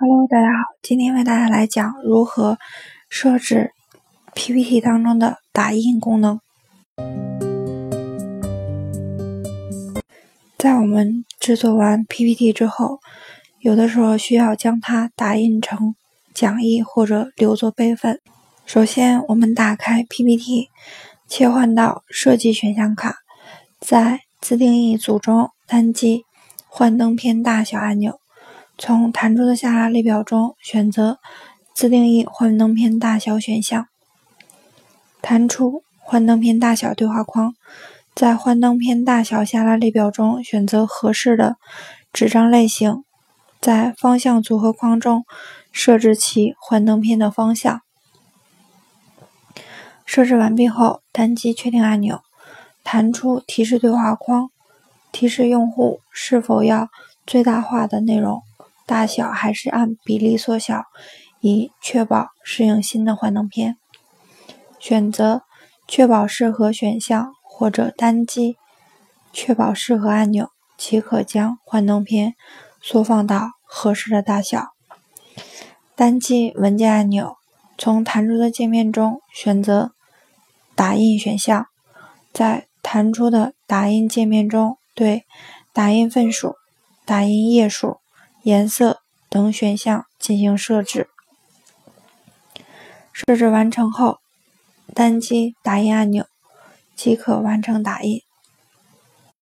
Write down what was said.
Hello，大家好，今天为大家来讲如何设置 PPT 当中的打印功能。在我们制作完 PPT 之后，有的时候需要将它打印成讲义或者留作备份。首先，我们打开 PPT，切换到设计选项卡，在自定义组中单击幻灯片大小按钮。从弹出的下拉列表中选择自定义幻灯片大小选项，弹出幻灯片大小对话框，在幻灯片大小下拉列表中选择合适的纸张类型，在方向组合框中设置其幻灯片的方向。设置完毕后，单击确定按钮，弹出提示对话框，提示用户是否要最大化的内容。大小还是按比例缩小，以确保适应新的幻灯片。选择确保适合选项，或者单击确保适合按钮，即可将幻灯片缩放到合适的大小。单击文件按钮，从弹出的界面中选择打印选项，在弹出的打印界面中对打印份数、打印页数。颜色等选项进行设置。设置完成后，单击打印按钮即可完成打印。